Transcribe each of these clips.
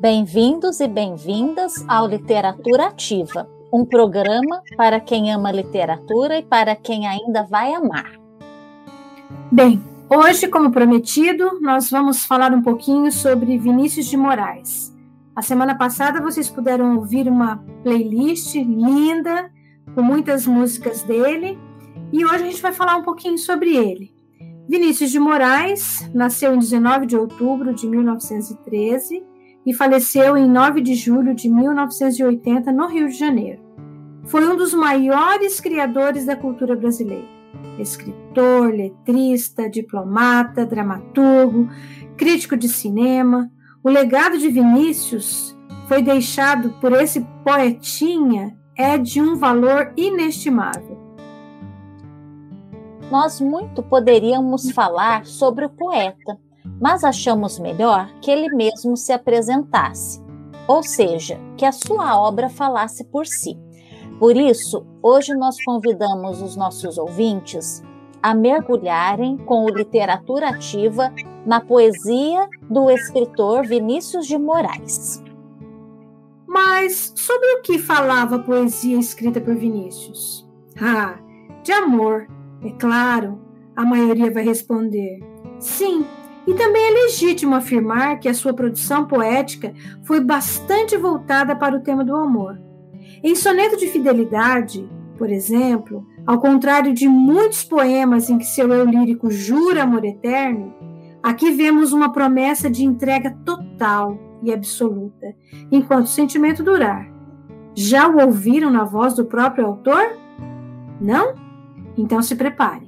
Bem-vindos e bem-vindas ao Literatura Ativa, um programa para quem ama literatura e para quem ainda vai amar. Bem, hoje, como prometido, nós vamos falar um pouquinho sobre Vinícius de Moraes. A semana passada vocês puderam ouvir uma playlist linda com muitas músicas dele e hoje a gente vai falar um pouquinho sobre ele. Vinícius de Moraes nasceu em 19 de outubro de 1913 e faleceu em 9 de julho de 1980 no Rio de Janeiro. Foi um dos maiores criadores da cultura brasileira. Escritor, letrista, diplomata, dramaturgo, crítico de cinema. O legado de Vinícius foi deixado por esse poetinha é de um valor inestimável. Nós muito poderíamos falar sobre o poeta, mas achamos melhor que ele mesmo se apresentasse, ou seja, que a sua obra falasse por si. Por isso, hoje nós convidamos os nossos ouvintes a mergulharem com o literatura ativa na poesia do escritor Vinícius de Moraes. Mas sobre o que falava a poesia escrita por Vinícius? Ah, de amor, é claro, a maioria vai responder. Sim, e também é legítimo afirmar que a sua produção poética foi bastante voltada para o tema do amor. Em Soneto de Fidelidade, por exemplo, ao contrário de muitos poemas em que seu eu lírico jura amor eterno, aqui vemos uma promessa de entrega total e absoluta, enquanto o sentimento durar. Já o ouviram na voz do próprio autor? Não? Então se prepare.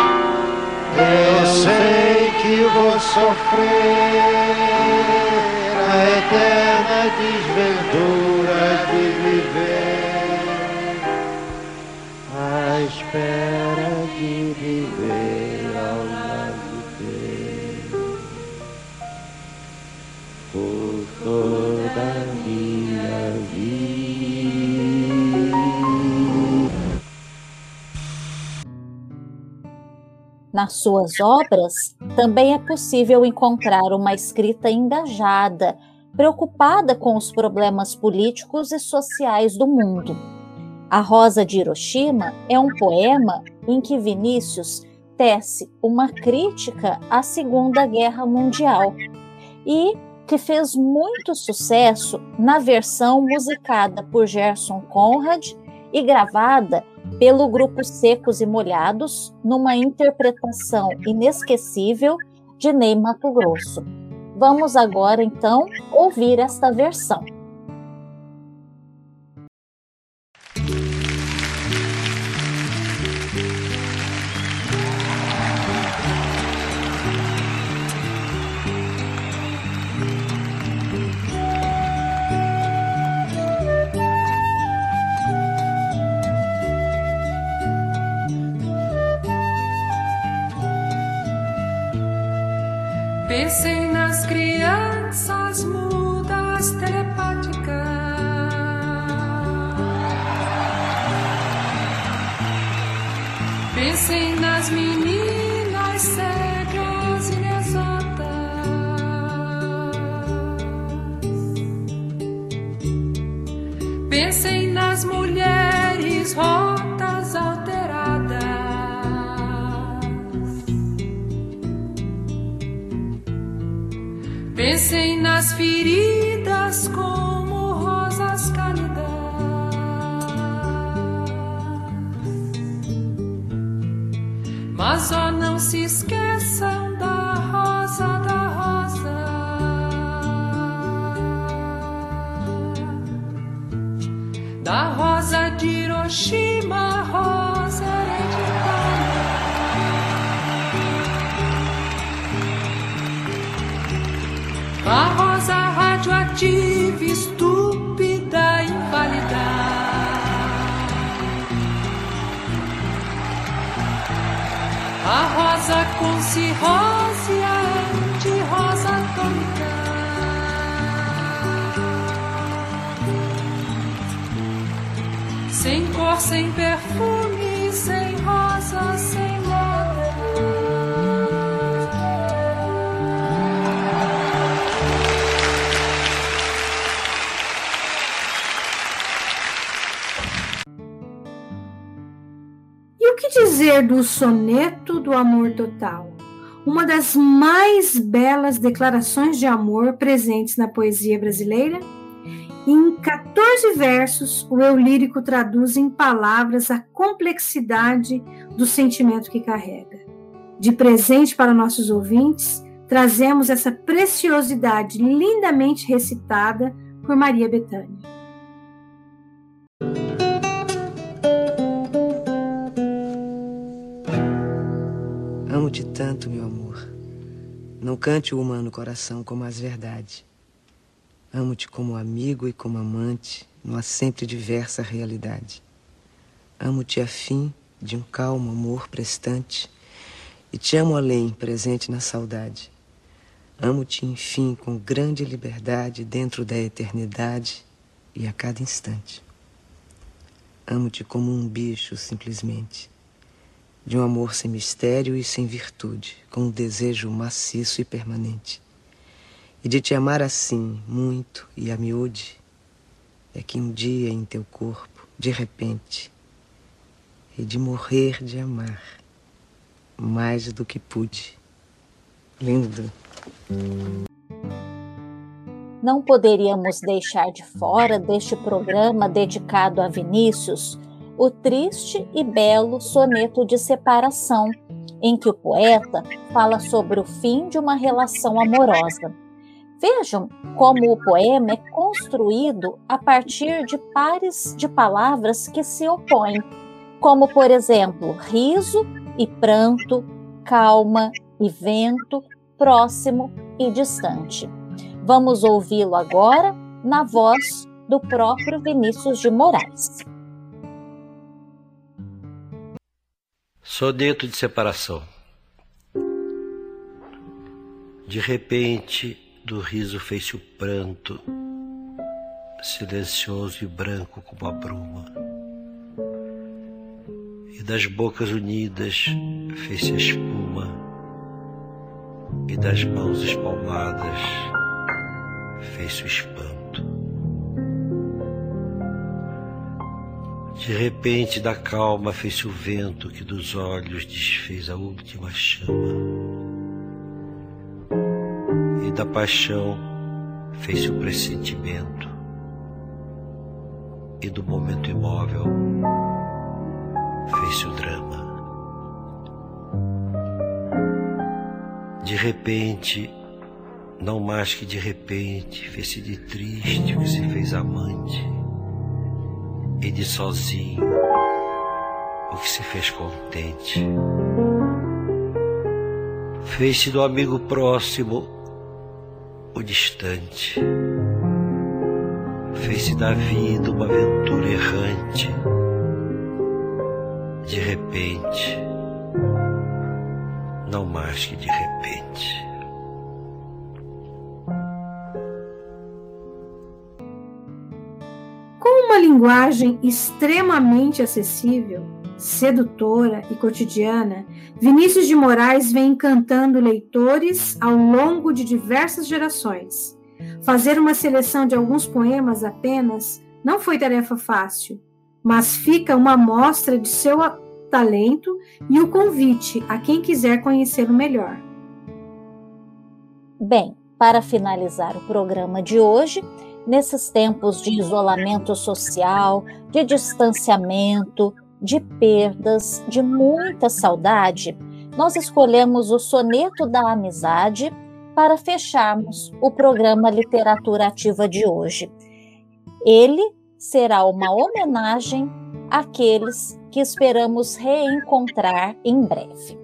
eu sei que vou sofrer a eterna desventura de viver Nas suas obras, também é possível encontrar uma escrita engajada, preocupada com os problemas políticos e sociais do mundo. A Rosa de Hiroshima é um poema em que Vinícius tece uma crítica à Segunda Guerra Mundial e que fez muito sucesso na versão musicada por Gerson Conrad e gravada pelo grupo Secos e Molhados, numa interpretação inesquecível de Ney Mato Grosso. Vamos agora então ouvir esta versão. Pensem nas crianças mudas telepáticas. Pensem nas meninas cegas inexatas. Pensem nas mulheres rotas Pensem nas feridas como rosas cálidas. Mas ó, não se esqueçam da rosa da rosa. Da rosa de Hiroshima, rosa com cirrose, a anti-rosa atômica. Sem cor, sem perfume, sem rosa, sem que dizer do soneto do amor total? Uma das mais belas declarações de amor presentes na poesia brasileira? Em 14 versos, o eu lírico traduz em palavras a complexidade do sentimento que carrega. De presente para nossos ouvintes, trazemos essa preciosidade lindamente recitada por Maria Bethânia. Meu amor. Não cante o humano coração como as verdades. Amo-te como amigo e como amante, numa sempre diversa realidade. Amo-te a fim de um calmo amor prestante, e te amo além, presente na saudade. Amo-te, enfim, com grande liberdade dentro da eternidade e a cada instante. Amo-te como um bicho, simplesmente, de um amor sem mistério e sem virtude, com um desejo maciço e permanente. E de te amar assim, muito e a miúde, é que um dia em teu corpo, de repente, e de morrer de amar, mais do que pude. Lindo. Não poderíamos deixar de fora deste programa dedicado a Vinícius o triste e belo soneto de separação, em que o poeta fala sobre o fim de uma relação amorosa. Vejam como o poema é construído a partir de pares de palavras que se opõem, como, por exemplo, riso e pranto, calma e vento, próximo e distante. Vamos ouvi-lo agora na voz do próprio Vinícius de Moraes. Soneto de separação. De repente, do riso fez-se o pranto, silencioso e branco como a bruma. E das bocas unidas fez-se a espuma, e das mãos espalmadas fez-se o espanto. De repente, da calma fez-se o vento que dos olhos desfez a última chama. E da paixão fez-se o pressentimento, e do momento imóvel fez-se o drama. De repente, não mais que de repente, fez-se de triste o que se fez amante, e de sozinho o que se fez contente. Fez-se do amigo próximo o distante. Fez-se da vida uma aventura errante. De repente, não mais que de repente. Linguagem extremamente acessível, sedutora e cotidiana, Vinícius de Moraes vem encantando leitores ao longo de diversas gerações. Fazer uma seleção de alguns poemas apenas Não foi tarefa fácil, mas fica uma amostra de seu talento e o convite a quem quiser conhecê-lo melhor. Bem, para finalizar o programa de hoje, nesses tempos de isolamento social, de distanciamento, de perdas, de muita saudade, nós escolhemos o Soneto da Amizade para fecharmos o programa Literatura Ativa de hoje. Ele será uma homenagem àqueles que esperamos reencontrar em breve.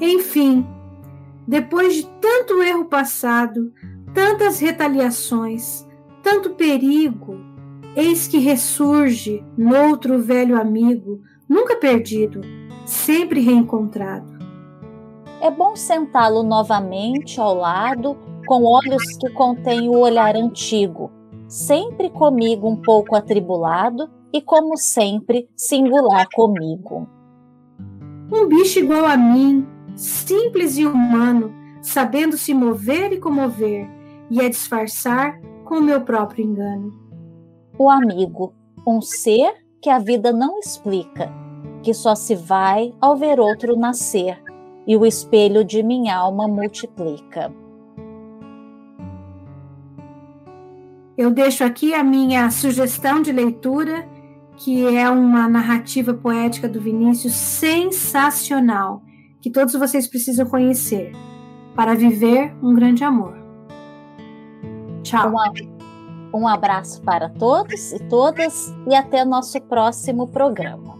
Enfim, depois de tanto erro passado, tantas retaliações, tanto perigo, eis que ressurge noutro velho amigo, nunca perdido, sempre reencontrado. É bom sentá-lo novamente ao lado, com olhos que contêm o olhar antigo, sempre comigo um pouco atribulado e, como sempre, singular comigo. Um bicho igual a mim, simples e humano, sabendo se mover e comover, e a disfarçar com o meu próprio engano. O amigo, um ser que a vida não explica, que só se vai ao ver outro nascer, e o espelho de minha alma multiplica. Eu deixo aqui a minha sugestão de leitura, que é uma narrativa poética do Vinícius sensacional, que todos vocês precisam conhecer, para viver um grande amor. Tchau. Um abraço para todos e todas e até nosso próximo programa.